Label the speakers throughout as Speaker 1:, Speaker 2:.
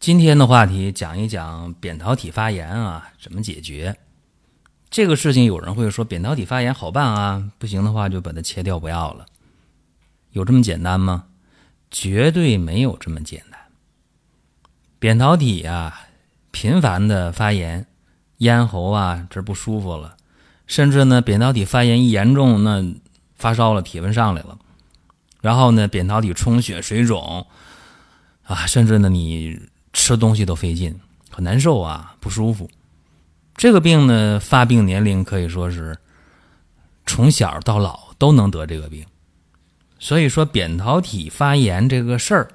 Speaker 1: 今天的话题讲一讲扁桃体发炎啊，怎么解决？这个事情有人会说扁桃体发炎好办啊，不行的话就把它切掉不要了，有这么简单吗？绝对没有这么简单。扁桃体啊，频繁的发炎，咽喉啊这不舒服了，甚至呢扁桃体发炎一严重，那发烧了，体温上来了，然后呢扁桃体充血、水肿啊，甚至呢你。吃东西都费劲，很难受啊，不舒服。这个病呢，发病年龄可以说是从小到老都能得这个病。所以说，扁桃体发炎这个事儿，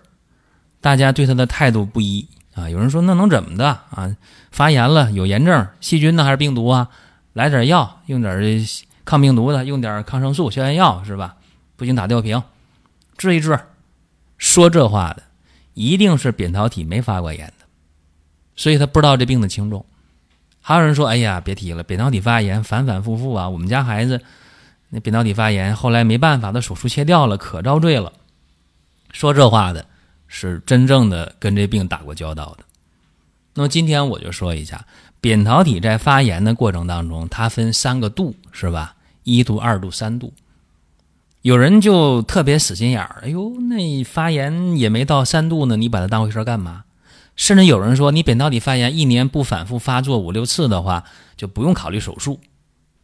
Speaker 1: 大家对他的态度不一啊。有人说那能怎么的啊？发炎了有炎症，细菌呢还是病毒啊？来点药，用点抗病毒的，用点抗生素、消炎药是吧？不行打吊瓶，治一治。说这话的。一定是扁桃体没发过炎的，所以他不知道这病的轻重。还有人说：“哎呀，别提了，扁桃体发炎反反复复啊！我们家孩子那扁桃体发炎，后来没办法，他手术切掉了，可遭罪了。”说这话的是真正的跟这病打过交道的。那么今天我就说一下，扁桃体在发炎的过程当中，它分三个度，是吧？一度、二度、三度。有人就特别死心眼儿，哎呦，那发炎也没到三度呢，你把它当回事儿干嘛？甚至有人说，你扁桃体发炎一年不反复发作五六次的话，就不用考虑手术。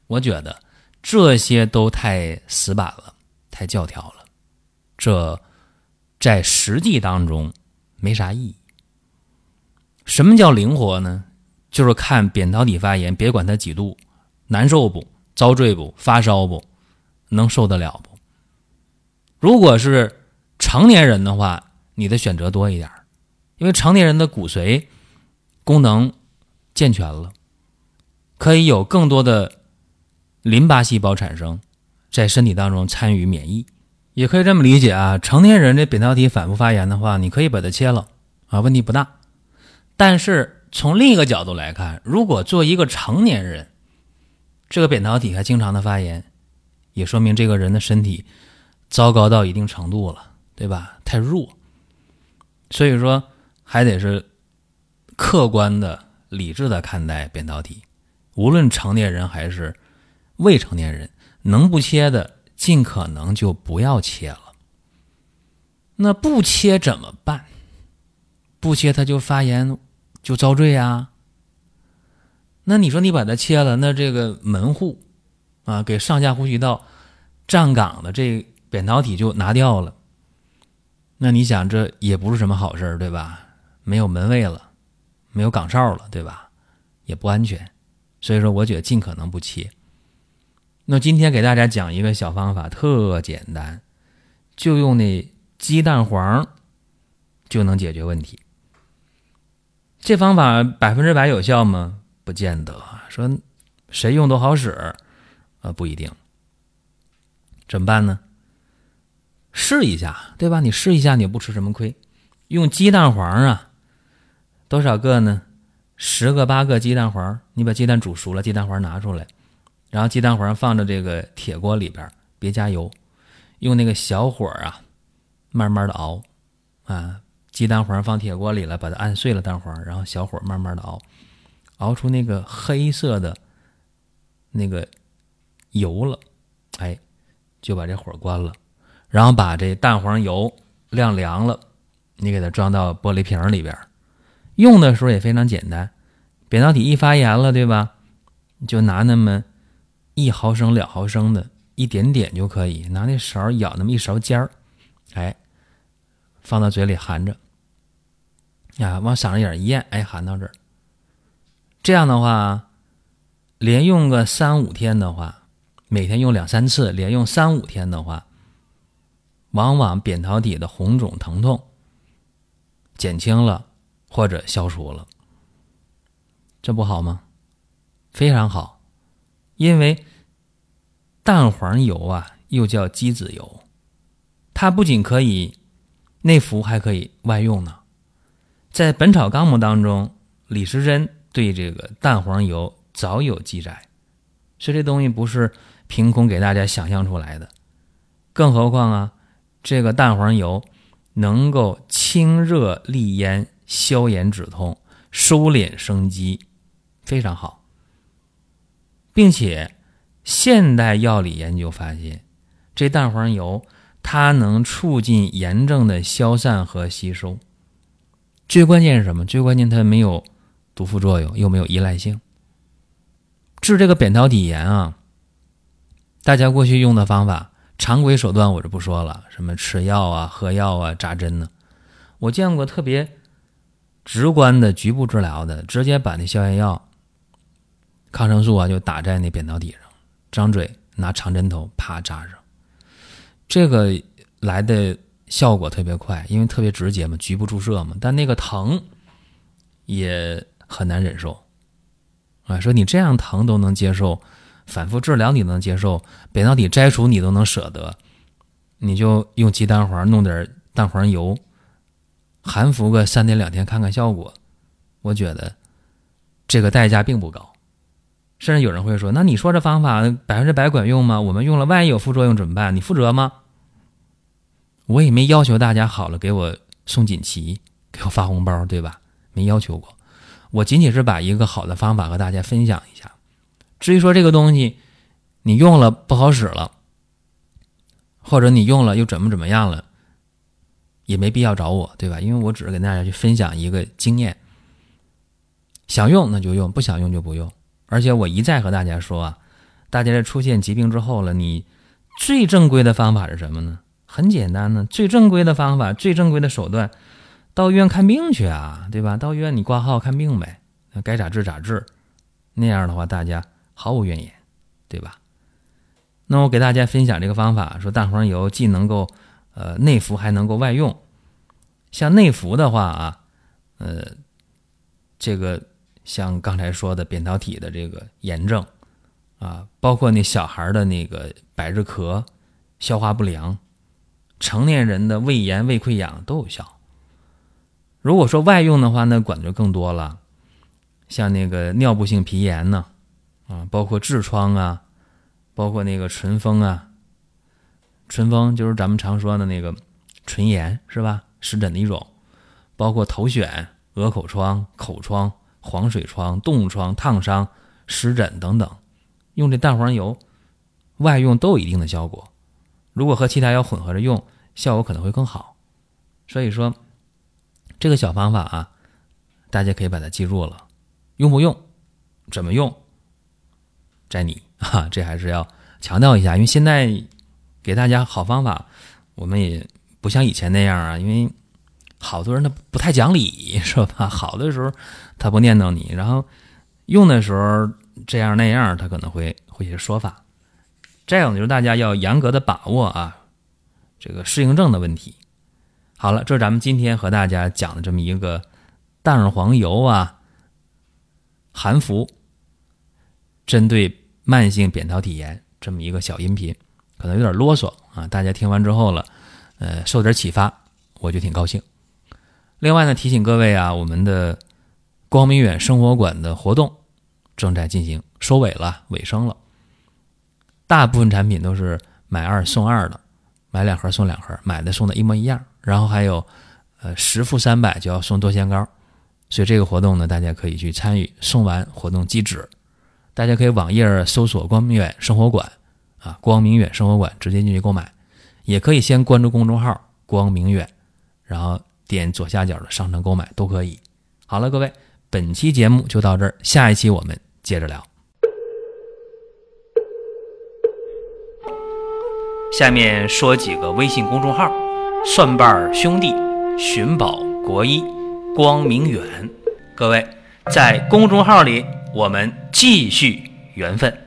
Speaker 1: 我觉得这些都太死板了，太教条了，这在实际当中没啥意义。什么叫灵活呢？就是看扁桃体发炎，别管它几度，难受不？遭罪不？发烧不？能受得了不？如果是成年人的话，你的选择多一点因为成年人的骨髓功能健全了，可以有更多的淋巴细胞产生，在身体当中参与免疫，也可以这么理解啊。成年人这扁桃体反复发炎的话，你可以把它切了啊，问题不大。但是从另一个角度来看，如果做一个成年人，这个扁桃体还经常的发炎，也说明这个人的身体。糟糕到一定程度了，对吧？太弱，所以说还得是客观的、理智的看待扁桃体。无论成年人还是未成年人，能不切的尽可能就不要切了。那不切怎么办？不切它就发炎，就遭罪啊。那你说你把它切了，那这个门户啊，给上下呼吸道站岗的这。扁桃体就拿掉了，那你想这也不是什么好事儿对吧？没有门卫了，没有岗哨了，对吧？也不安全，所以说我觉得尽可能不切。那今天给大家讲一个小方法，特简单，就用那鸡蛋黄就能解决问题。这方法百分之百有效吗？不见得。说谁用都好使，呃，不一定。怎么办呢？试一下，对吧？你试一下，你不吃什么亏。用鸡蛋黄啊，多少个呢？十个八个鸡蛋黄，你把鸡蛋煮熟了，鸡蛋黄拿出来，然后鸡蛋黄放到这个铁锅里边，别加油，用那个小火啊，慢慢的熬啊。鸡蛋黄放铁锅里了，把它按碎了蛋黄，然后小火慢慢的熬，熬出那个黑色的那个油了，哎，就把这火关了。然后把这蛋黄油晾凉了，你给它装到玻璃瓶里边，用的时候也非常简单。扁桃体一发炎了，对吧？就拿那么一毫升、两毫升的一点点就可以，拿那勺舀那么一勺尖儿，哎，放到嘴里含着，呀，往嗓子眼一咽，哎，含到这儿。这样的话，连用个三五天的话，每天用两三次，连用三五天的话。往往扁桃体的红肿疼痛，减轻了或者消除了，这不好吗？非常好，因为蛋黄油啊，又叫鸡子油，它不仅可以内服，还可以外用呢。在《本草纲目》当中，李时珍对这个蛋黄油早有记载，所以这东西不是凭空给大家想象出来的。更何况啊，这个蛋黄油能够清热利咽、消炎止痛、收敛生肌，非常好。并且，现代药理研究发现，这蛋黄油它能促进炎症的消散和吸收。最关键是什么？最关键它没有毒副作用，又没有依赖性。治这个扁桃体炎啊，大家过去用的方法。常规手段我就不说了，什么吃药啊、喝药啊、扎针呢？我见过特别直观的局部治疗的，直接把那消炎药、抗生素啊就打在那扁桃体上，张嘴拿长针头啪扎上，这个来的效果特别快，因为特别直接嘛，局部注射嘛。但那个疼也很难忍受啊！说你这样疼都能接受。反复治疗你能接受，扁桃体摘除你都能舍得，你就用鸡蛋黄弄点蛋黄油，含服个三天两天看看效果。我觉得这个代价并不高，甚至有人会说：“那你说这方法百分之百管用吗？我们用了万一有副作用怎么办？你负责吗？”我也没要求大家好了给我送锦旗，给我发红包，对吧？没要求过，我仅仅是把一个好的方法和大家分享一下。至于说这个东西，你用了不好使了，或者你用了又怎么怎么样了，也没必要找我，对吧？因为我只是跟大家去分享一个经验，想用那就用，不想用就不用。而且我一再和大家说啊，大家在出现疾病之后了，你最正规的方法是什么呢？很简单呢，最正规的方法，最正规的手段，到医院看病去啊，对吧？到医院你挂号看病呗，该咋治咋治，那样的话大家。毫无怨言，对吧？那我给大家分享这个方法，说蛋黄油既能够呃内服，还能够外用。像内服的话啊，呃，这个像刚才说的扁桃体的这个炎症啊，包括那小孩的那个百日咳、消化不良，成年人的胃炎、胃溃疡都有效。如果说外用的话，那管的就更多了，像那个尿布性皮炎呢。啊包括痔疮啊，包括那个唇风啊，唇风就是咱们常说的那个唇炎，是吧？湿疹的一种，包括头癣、鹅口疮、口疮、黄水疮、冻疮、烫伤、湿疹等等，用这蛋黄油外用都有一定的效果。如果和其他药混合着用，效果可能会更好。所以说，这个小方法啊，大家可以把它记住了。用不用？怎么用？在你 啊，这还是要强调一下，因为现在给大家好方法，我们也不像以前那样啊，因为好多人他不太讲理，是吧？好的时候他不念叨你，然后用的时候这样那样，他可能会会些说法。再有就是大家要严格的把握啊，这个适应症的问题。好了，这是咱们今天和大家讲的这么一个蛋黄油啊，含服针对。慢性扁桃体炎这么一个小音频，可能有点啰嗦啊，大家听完之后了，呃，受点启发，我就挺高兴。另外呢，提醒各位啊，我们的光明远生活馆的活动正在进行收尾了，尾声了。大部分产品都是买二送二的，买两盒送两盒，买的送的一模一样。然后还有，呃，十付三百就要送多仙膏，所以这个活动呢，大家可以去参与。送完活动即止。大家可以网页搜索“光明远生活馆”，啊，“光明远生活馆”直接进去购买，也可以先关注公众号“光明远”，然后点左下角的商城购买都可以。好了，各位，本期节目就到这儿，下一期我们接着聊。下面说几个微信公众号：蒜瓣兄弟、寻宝国医、光明远。各位在公众号里。我们继续缘分。